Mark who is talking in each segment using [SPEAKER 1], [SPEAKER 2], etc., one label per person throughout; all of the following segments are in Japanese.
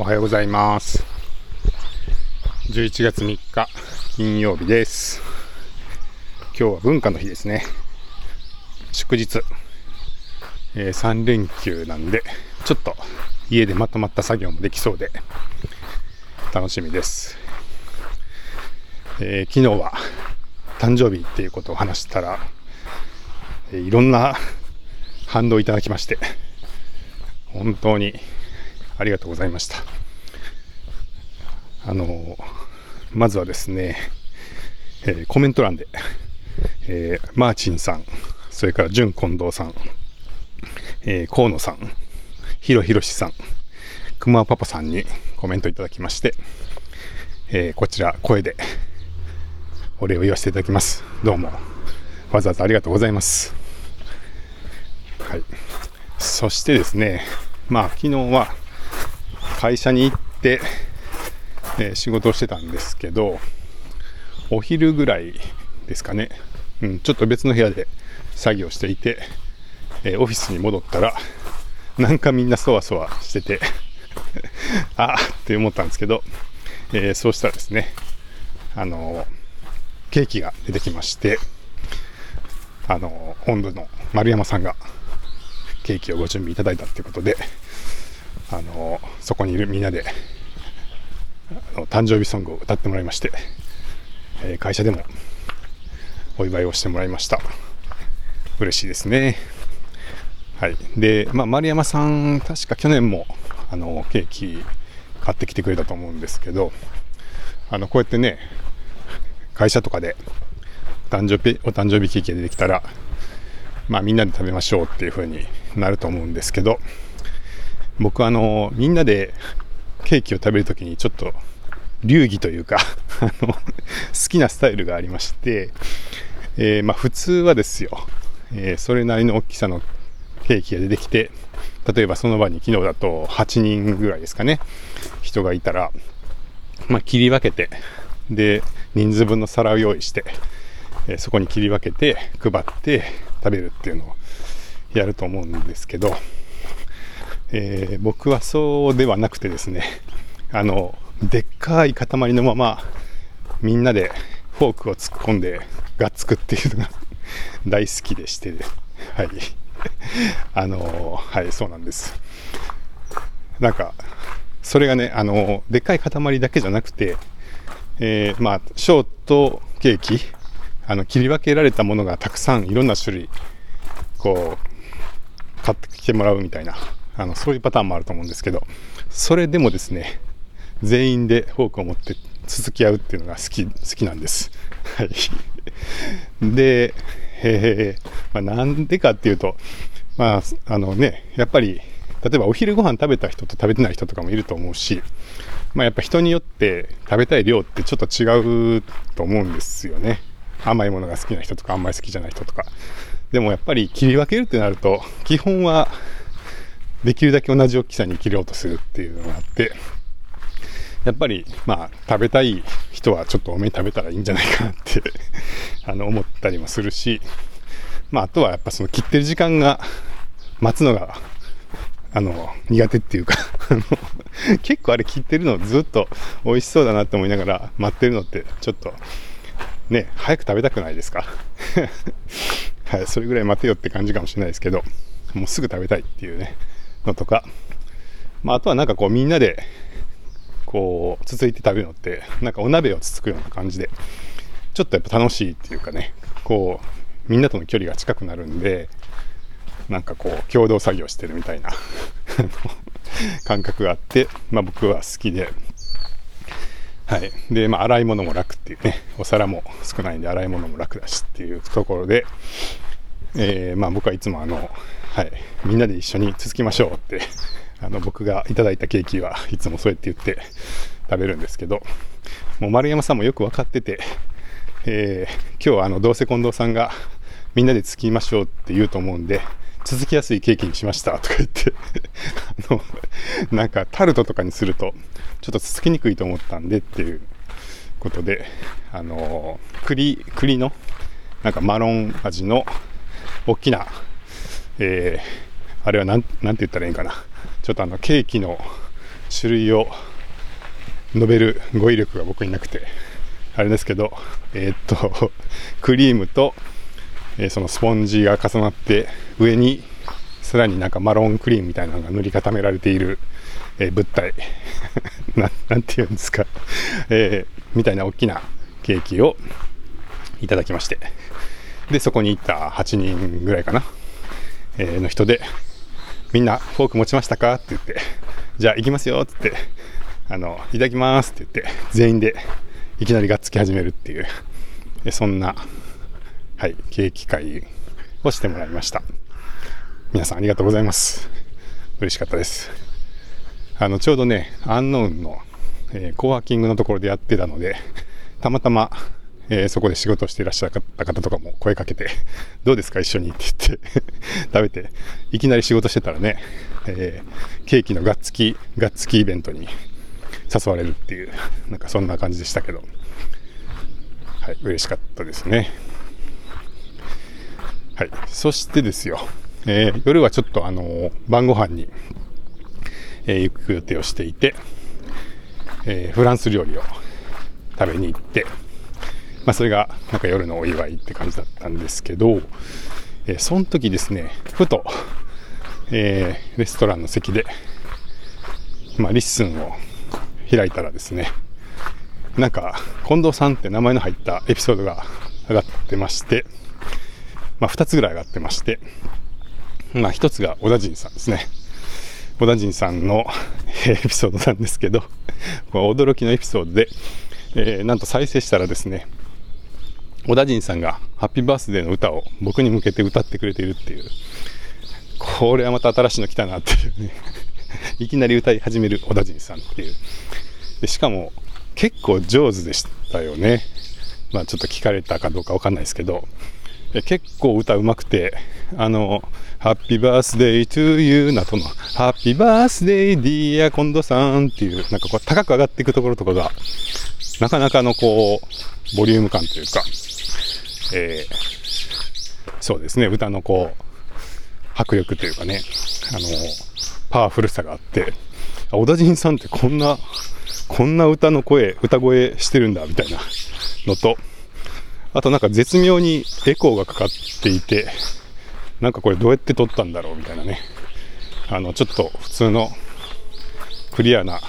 [SPEAKER 1] おはようございます。11月3日金曜日です。今日は文化の日ですね。祝日、え3連休なんで、ちょっと家でまとまった作業もできそうで、楽しみです。えー昨日は誕生日っていうことを話したら、えーいろんな反応いただきまして、本当にありがとうございました。あのまずはですね、えーコメント欄で、えーマーチンさん、それから純近藤さん、えー河野さん、ひろひろしさん、くまパパさんにコメントいただきまして、えーこちら声でお礼を言わせていただきます。どうも、わざわざありがとうございます。はい。そしてですね、まあ昨日は会社に行って、えー仕事をしてたんですけど、お昼ぐらいですかね、うん、ちょっと別の部屋で作業していて、えーオフィスに戻ったら、なんかみんなそわそわしてて、あーって思ったんですけど、えーそうしたらですね、あのーケーキが出てきまして、あのー本部の丸山さんがケーキをご準備いただいたということで、あのそこにいるみんなであの誕生日ソングを歌ってもらいまして、えー会社でもお祝いをしてもらいました。嬉しいですね。はい。で、まあ、丸山さん確か去年もあのケーキ買ってきてくれたと思うんですけどあのこうやってね会社とかでお誕生日お誕生日ケーキが出てきたらまあみんなで食べましょうっていう風になると思うんですけど僕あのみんなでケーキを食べるときにちょっと流儀というか あの好きなスタイルがありまして、えーまあ普通はですよ、えーそれなりの大きさのケーキが出てきて例えばその場に昨日だと8人ぐらいですかね。人がいたら、まあ、切り分けてで人数分の皿を用意して、えーそこに切り分けて配って食べるっていうのをやると思うんですけど、えー僕はそうではなくてですねあのでっかい塊のままみんなでフォークを突っ込んでがっつくっていうのが 大好きでして、はい。あのはいそうなんです。なんかそれがねあのでっかい塊だけじゃなくて、えーまあショートケーキあの切り分けられたものがたくさんいろんな種類こう買ってきてもらうみたいなあのそういうパターンもあると思うんですけどそれでもですね全員でフォークを持って続き合うっていうのが好き好きなんです。はい、で、えーまあ、なんでかっていうと、まああのね、やっぱり例えばお昼ご飯食べた人と食べてない人とかもいると思うし、まあ、やっぱ人によって食べたい量ってちょっと違うと思うんですよね。甘いものが好きな人とかあんまり好きじゃない人とか。でもやっぱり切り分けるってなると基本はできるだけ同じ大きさに切ろうとするっていうのがあってやっぱりまあ食べたい人はちょっと多めに食べたらいいんじゃないかなって あの思ったりもするしまああとはやっぱその切ってる時間が待つのがあの苦手っていうか 結構あれ切ってるのずっと美味しそうだなって思いながら待ってるのってちょっとね早く食べたくないですか？はい、それぐらい待てよって感じかもしれないですけど、もうすぐ食べたいっていうね、のとか、まあ、あとはなんかこうみんなで、こう、つついて食べるのって、なんかお鍋をつつくような感じで、ちょっとやっぱ楽しいっていうかね、こう、みんなとの距離が近くなるんで、なんかこう、共同作業してるみたいな 感覚があって、まあ僕は好きで、はい。で、まあ、洗い物も楽っていうね、お皿も少ないんで洗い物も楽だしっていうところで、えーまあ、僕はいつもあの、はい、みんなで一緒に続きましょうって、あの、僕がいただいたケーキはいつもそうやって言って食べるんですけど、もう丸山さんもよく分かってて、えー今日はあの、どうせ近藤さんがみんなで続きましょうって言うと思うんで、続きやすいケーキにしましたとか言って あの、なんかタルトとかにすると、ちょっとつつきにくいと思ったんでっていうことで、あの、栗、栗の、なんかマロン味の大きな、えーあれはなん、て言ったらいいんかな。ちょっとあの、ケーキの種類を述べる語彙力が僕になくて、あれですけど、えー、っと、クリームと、えー、そのスポンジが重なって、上にさらになんかマロンクリームみたいなのが塗り固められている、えー、物体。な、なんて言うんですか、えー、みたいな大きなケーキをいただきまして、で、そこに行った8人ぐらいかな、えー、の人で、みんなフォーク持ちましたか？って言って、じゃあ行きますよって言って、あの、いただきますって言って、全員でいきなりがっつき始めるっていう、そんな、はい、ケーキ会をしてもらいました。皆さんありがとうございます。嬉しかったです。あの、ちょうどね、アンノウンの、えー、コワーキングのところでやってたので、たまたま、えー、そこで仕事をしていらっしゃった方とかも声かけて、どうですか一緒にって言って 食べて、いきなり仕事してたらね、えー、ケーキのがっつき、がっつきイベントに誘われるっていう、なんかそんな感じでしたけど、はい、嬉しかったですね。はい、そしてですよ、えー、夜はちょっとあの、晩ご飯に、え、行く予定をしていて、えフランス料理を食べに行って、まあ、それがなんか夜のお祝いって感じだったんですけど、えー、その時ですね、ふと、えー、レストランの席で、まあ、 LISTEN を開いたらですね、なんか、近藤さんって名前の入ったエピソードが上がってまして、まあ、2つぐらい上がってまして、まあ、1つが小田陣さんですね。小田陣さんのエピソードなんですけど、驚きのエピソードで、えー、なんと再生したらですね、小田陣さんがハッピーバースデーの歌を僕に向けて歌ってくれているっていう、これはまた新しいの来たなっていうね いきなり歌い始める小田陣さんっていう。でしかも結構上手でしたよね。まあちょっと聞かれたかどうかわかんないですけど、結構歌うまくて、あの、ハッピーバースデートゥーユーなとの、ハッピーバースデーディアコンドさんっていう、なんかこう高く上がっていくところとかが、なかなかのこう、ボリューム感というか、えー、そうですね、歌のこう、迫力というかね、あの、パワフルさがあって、小田陣さんってこんな、こんな歌の声、歌声してるんだ、みたいなのと、あとなんか絶妙にエコーがかかっていて、なんかこれどうやって撮ったんだろうみたいなね。あの、ちょっと普通のクリアな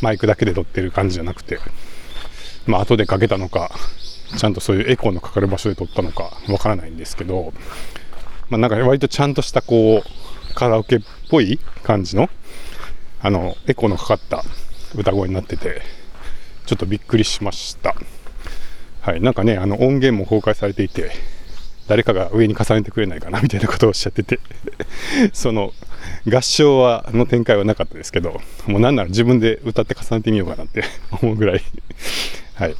[SPEAKER 1] マイクだけで撮ってる感じじゃなくて、まあ後でかけたのか、ちゃんとそういうエコーのかかる場所で撮ったのかわからないんですけど、まあなんか割とちゃんとしたこう、カラオケっぽい感じの、あの、エコーのかかった歌声になってて、ちょっとびっくりしました。はい、なんかね、あの音源も公開されていて、誰かが上に重ねてくれないかなみたいなことをおっしゃってて その合唱はの展開はなかったですけど、もうなんなら自分で歌って重ねてみようかなって思うぐらいはい、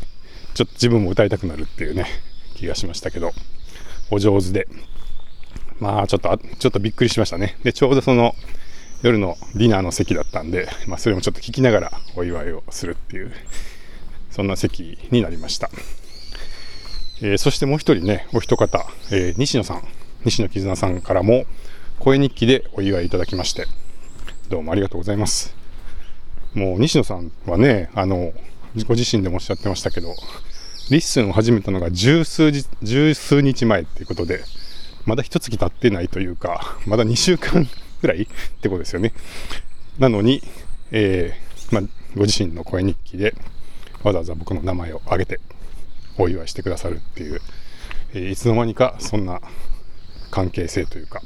[SPEAKER 1] ちょっと自分も歌いたくなるっていうね、気がしましたけど、お上手で、まあちょっと、ちょっとびっくりしましたね。で、ちょうどその夜のディナーの席だったんで、まあそれもちょっと聞きながらお祝いをするっていう、そんな席になりました。えー、そしてもう一人ね、お一方、えー、西野さん、西野絆さんからも声日記でお祝いいただきまして、どうもありがとうございます。もう西野さんはね、あの、ご自身でもおっしゃってましたけど、リッスンを始めたのが十数日、十数日前っていうことで、まだ一月経ってないというか、まだ2週間ぐらいってことですよね。なのに、えー、まあ、ご自身の声日記で、わざわざ僕の名前を挙げてお祝いしてくださるっていう、えー、いつの間にかそんな関係性というか、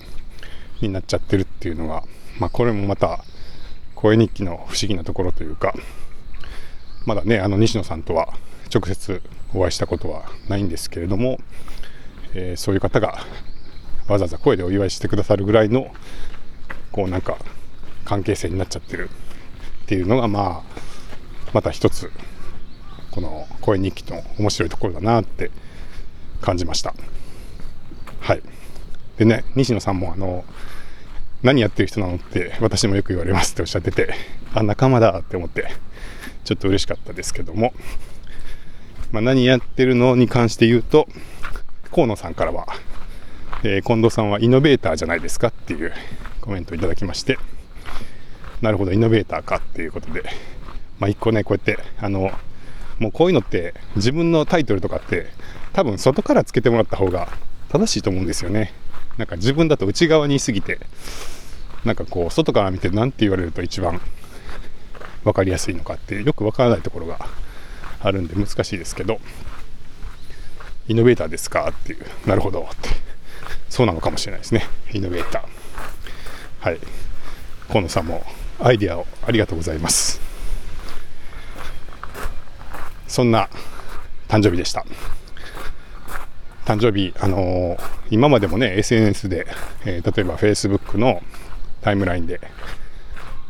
[SPEAKER 1] になっちゃってるっていうのが、まあ、これもまた、声日記の不思議なところというか、まだね、あの西野さんとは直接お会いしたことはないんですけれども、えー、そういう方がわざわざ声でお祝いしてくださるぐらいの、こうなんか関係性になっちゃってるっていうのが、まあ、また一つこの声日記の面白いところだなって感じました。はい。でね、西野さんもあの、何やってる人なのって私もよく言われますっておっしゃってて、あ、仲間だって思って、ちょっと嬉しかったですけども、まあ、何やってるのに関して言うと、河野さんからは、えー、近藤さんはイノベーターじゃないですかっていうコメントをいただきまして、なるほどイノベーターかっていうことでまあ個ねこうやってあのもうこういうのって自分のタイトルとかって多分外からつけてもらった方が正しいと思うんですよね。なんか自分だと内側にいすぎてなんかこう外から見て何て言われると一番分かりやすいのかってよく分からないところがあるんで難しいですけどイノベーターですかっていうなるほどって。そうなのかもしれないですね。イノベーター。はい。河野さんもアイデアをありがとうございます。そんな誕生日でした。誕生日、あのー、今までもね SNS で、えー、例えば Facebook のタイムラインで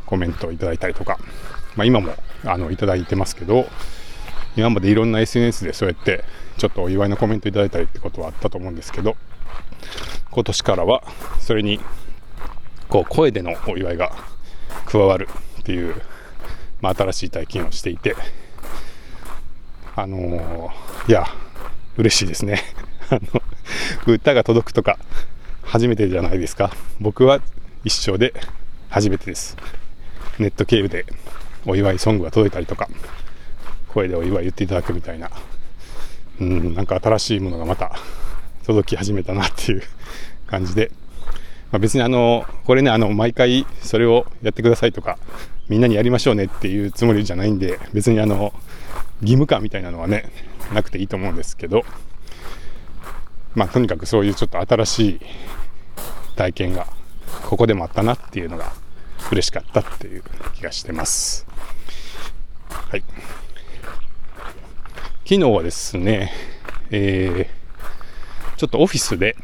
[SPEAKER 1] コメントをいただいたりとか、まあ、今もあのいただいてますけど今までいろんな SNS でそうやってちょっとお祝いのコメントいただいたりってことはあったと思うんですけど今年からはそれにこう声でのお祝いが加わるっていう、まあ、新しい体験をしていてあのー、いや嬉しいですね。あの歌が届くとか初めてじゃないですか。僕は一生で初めてです。ネット経由でお祝いソングが届いたりとか声でお祝い言っていただくみたいな。うんなんか新しいものがまた届き始めたなっていう感じで、まあ、別にあのこれねあの毎回それをやってくださいとかみんなにやりましょうねっていうつもりじゃないんで別にあの義務感みたいなのはねなくていいと思うんですけど。まあとにかくそういうちょっと新しい体験がここでもあったなっていうのが嬉しかったっていう気がしてます。はい。昨日はですね、えー、ちょっとオフィスで、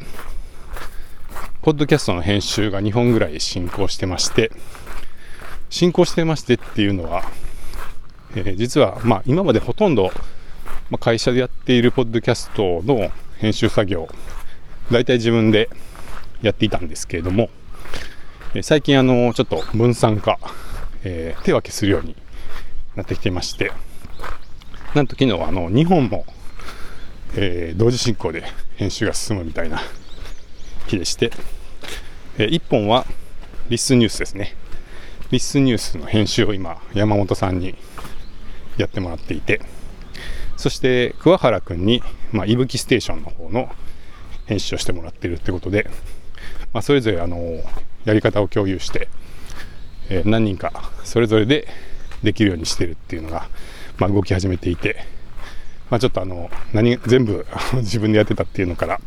[SPEAKER 1] ポッドキャストの編集が2本ぐらい進行してまして、進行してましてっていうのは、えー、実は、まあ、今までほとんど、まあ、会社でやっているポッドキャストの編集作業、大体自分でやっていたんですけれども、最近あの、ちょっと分散化、えー、手分けするようになってきていまして、なんと昨日あの、2本も、えー、同時進行で編集が進むみたいな日でして、えー、1本はリスニュースですね。リスニュースの編集を今、山本さんにやってもらっていて、そして桑原君に、まあ、いぶきステーションの方の編集をしてもらっているってことで、まあ、それぞれあのやり方を共有して、えー、何人かそれぞれでできるようにしてるっていうのが、まあ、動き始めていて、まあ、ちょっとあの何全部 自分でやってたっていうのから、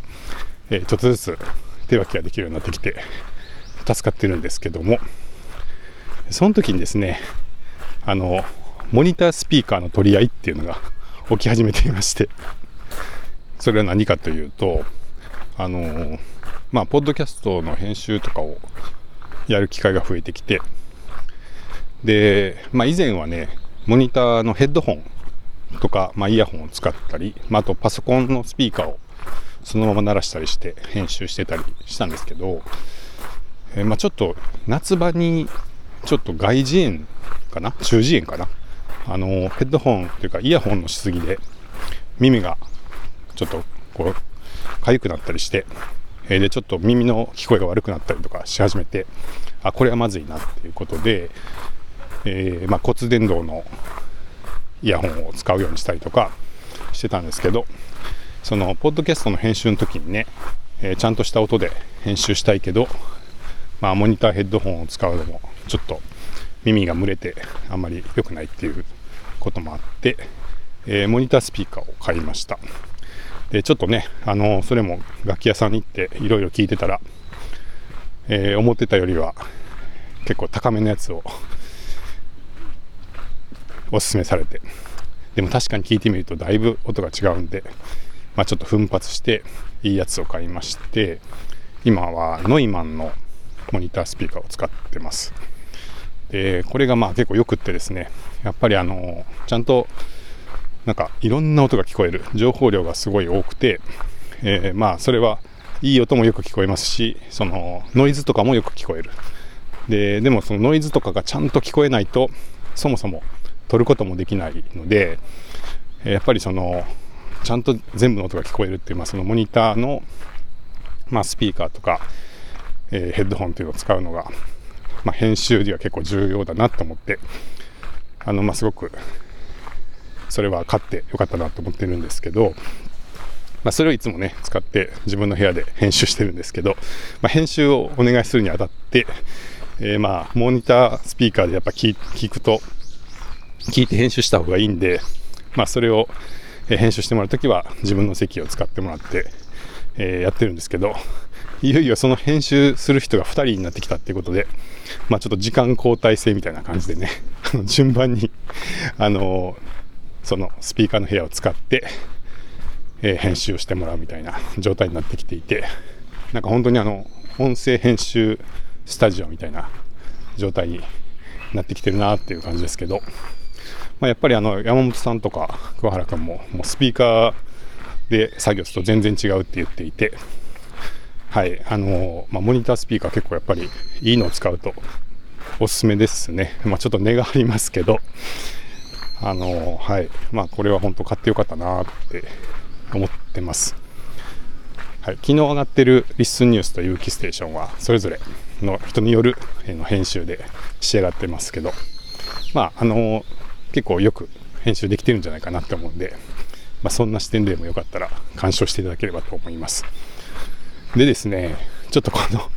[SPEAKER 1] えー、ちょっとずつ手分けができるようになってきて助かってるんですけどもその時にですねあのモニタースピーカーの取り合いっていうのが起き始めていましてそれは何かというとあのまあ、ポッドキャストの編集とかをやる機会が増えてきて、で、まあ、以前はね、モニターのヘッドホンとか、まあ、イヤホンを使ったり、まあ、あとパソコンのスピーカーをそのまま鳴らしたりして編集してたりしたんですけど、えー、まあ、ちょっと夏場にちょっと外耳炎かな？中耳炎かな？あのヘッドホンというかイヤホンのしすぎで耳がちょっとこう痒くなったりしてえでちょっと耳の聞こえが悪くなったりとかし始めてあこれはまずいなっていうことで、えー、まあ、骨伝導のイヤホンを使うようにしたりとかしてたんですけどそのポッドキャストの編集の時にね、えー、ちゃんとした音で編集したいけど、まあ、モニターヘッドホンを使うのもちょっと耳が蒸れてあんまり良くないっていうこともあって、えー、モニタースピーカーを買いました。でちょっとねあのそれも楽器屋さんに行っていろいろ聞いてたら、えー、思ってたよりは結構高めのやつをおすすめされて。でも確かに聞いてみるとだいぶ音が違うんで、まあ、ちょっと奮発していいやつを買いまして今はノイマンのモニタースピーカーを使ってます。でこれがまあ結構よくってですねやっぱりあのちゃんとなんかいろんな音が聞こえる。情報量がすごい多くて、えー、まあそれはいい音もよく聞こえますしそのノイズとかもよく聞こえる。ででもそのノイズとかがちゃんと聞こえないとそもそも撮ることもできないのでやっぱりそのちゃんと全部の音が聞こえるっていう、まあ、そのモニターの、まあ、スピーカーとか、えー、ヘッドホンっていうのを使うのが、まあ、編集では結構重要だなと思って、あの、まあ、すごく、それは買ってよかったなと思ってるんですけど、まあ、それをいつもね、使って自分の部屋で編集してるんですけど、まあ、編集をお願いするにあたって、えー、まあ、モニタースピーカーでやっぱ聞くと、聞いて編集した方がいいんで、まあ、それを編集してもらうときは自分の席を使ってもらって、えー、やってるんですけど、いよいよその編集する人が2人になってきたっていうことで、まあ、ちょっと時間交代制みたいな感じでね、順番に、あのそのスピーカーの部屋を使って、えー、編集をしてもらうみたいな状態になってきていて、なんか本当にあの、音声編集スタジオみたいな状態になってきてるなっていう感じですけど、まあ、やっぱりあの山本さんとか桑原君ももうスピーカーで作業すると全然違うって言っていて、はいあのまあ、モニタースピーカー結構やっぱりいいのを使うとおすすめですね、まあ、ちょっと値がありますけど、あのはいまあ、これは本当買ってよかったなって思ってます。はい、昨日上がってるリッスンニュースと有機ステーションはそれぞれの人による編集で仕上がってますけど、まあ、あの結構よく編集できてるんじゃないかなって思うんで、まあ、そんな視点でもよかったら鑑賞していただければと思います。でですね、ちょっとこの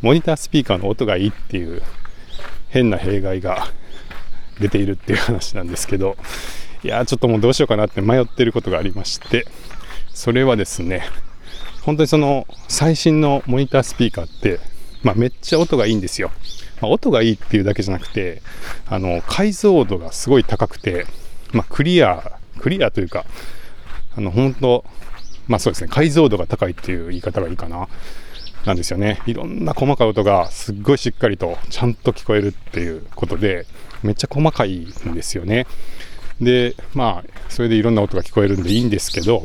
[SPEAKER 1] モニタースピーカーの音がいいっていう変な弊害が出ているっていう話なんですけど、いやちょっともうどうしようかなって迷ってることがありまして、それはですね、本当にその最新のモニタースピーカーって、まあ、めっちゃ音がいいんですよ。まあ、音がいいっていうだけじゃなくて、あの、解像度がすごい高くて、まあ、クリア、クリアというか、あの、本当まあそうですね、解像度が高いっていう言い方がいいかな。なんですよね。いろんな細かい音がすっごいしっかりとちゃんと聞こえるっていうことで、めっちゃ細かいんですよね。で、まあ、それでいろんな音が聞こえるんでいいんですけど、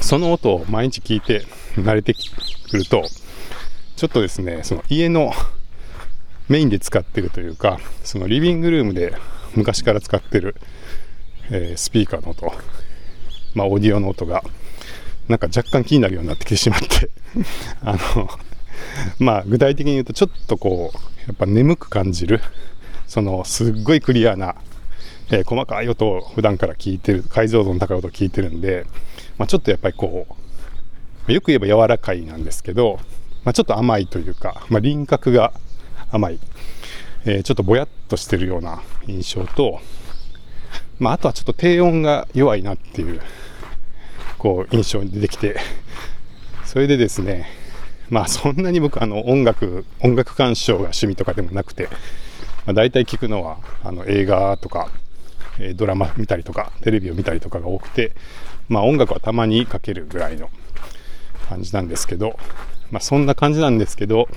[SPEAKER 1] その音を毎日聞いて慣れてくると、ちょっとですね、その家のメインで使ってるというか、そのリビングルームで昔から使ってる、えー、スピーカーの音、まあ、オーディオの音が、なんか若干気になるようになってきてしまって。あの、まあ、具体的に言うと、ちょっとこう、やっぱ眠く感じる、その、すっごいクリアな、えー、細かい音を普段から聞いてる、解像度の高い音を聞いてるんで、まあ、ちょっとやっぱりこう、よく言えば柔らかいなんですけど、まあ、ちょっと甘いというか、まあ、輪郭が甘い、えー、ちょっとぼやっとしてるような印象と、まあ、あとはちょっと低音が弱いなっていう、こう、印象に出てきて、それでですね、まあそんなに僕あの音楽、音楽鑑賞が趣味とかでもなくて、まあ、大体聞くのはあの映画とか、えドラマ見たりとか、テレビを見たりとかが多くて、まあ音楽はたまにかけるぐらいの感じなんですけど、まあそんな感じなんですけど、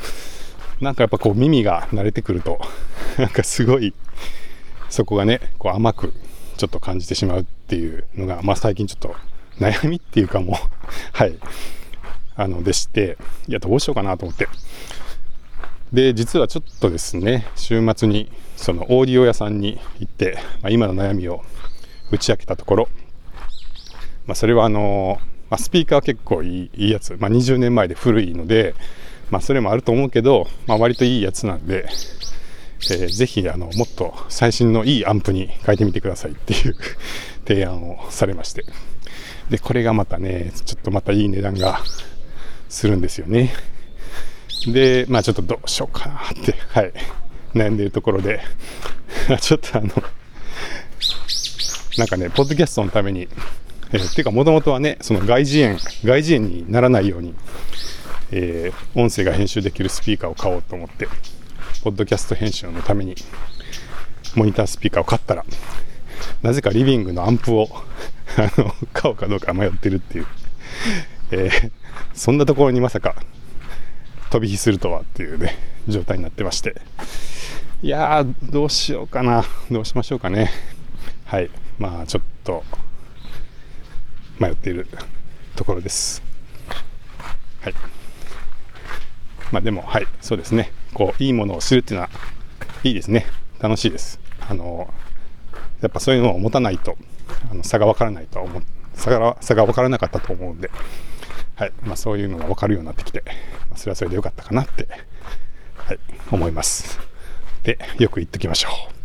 [SPEAKER 1] なんかやっぱこう耳が慣れてくると、なんかすごい、そこがね、こう甘くちょっと感じてしまうっていうのが、まあ最近ちょっと悩みっていうかもうはい、あの、でして、いや、どうしようかなと思って。で、実はちょっとですね、週末にそのオーディオ屋さんに行って、まあ、今の悩みを打ち明けたところ、まあ、それはあのまあ、スピーカー結構いいいいやつ、まあ、20年前で古いので、まあ、それもあると思うけど、まあ、割といいやつなんで、えー、ぜひあのもっと最新のいいアンプに変えてみてくださいっていう 提案をされましてでこれがまたねちょっとまたいい値段がするんですよね。でまあちょっとどうしようかなってはい悩んでいるところで。ちょっとあのなんかねポッドキャストのためにえー、ていうか、もともとはね、その外耳炎、外耳炎にならないように、えー、音声が編集できるスピーカーを買おうと思って、ポッドキャスト編集のために、モニタースピーカーを買ったら、なぜかリビングのアンプをあの、買おうかどうか迷ってるっていう、えー、そんなところにまさか飛び火するとはっていうね、状態になってまして。いやー、どうしようかな。どうしましょうかね。はい。まあ、ちょっと、迷っているところです。はい。まあでも、はい、そうですね。こう、いいものを知るっていうのは、いいですね。楽しいです。あの、やっぱそういうのを持たないと、あの差が分からないとは思う、差が差が分からなかったと思うんで、はい、まあそういうのが分かるようになってきて、まあ、それはそれで良かったかなって、はい、思います。でよく言っときましょう。